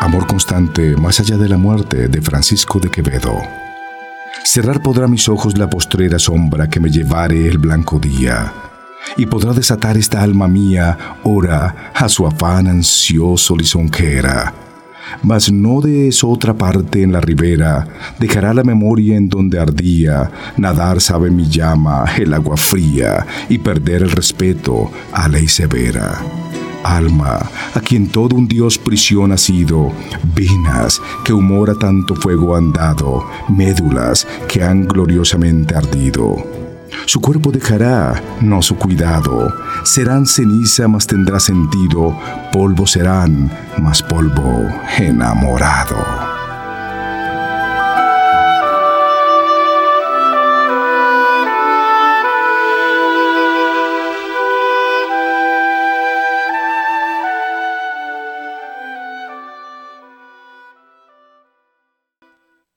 adelante, más allá de la muerte de Francisco de Quevedo. Cerrar podrá mis ojos la postrera sombra que me llevare el blanco día, y podrá desatar esta alma mía, ora, a su afán ansioso lisonjera. Mas no de otra parte en la ribera, dejará la memoria en donde ardía, nadar sabe mi llama, el agua fría, y perder el respeto a ley severa alma, a quien todo un Dios prisión ha sido, venas que humor a tanto fuego han dado, médulas que han gloriosamente ardido. Su cuerpo dejará, no su cuidado, serán ceniza, mas tendrá sentido, polvo serán, mas polvo enamorado.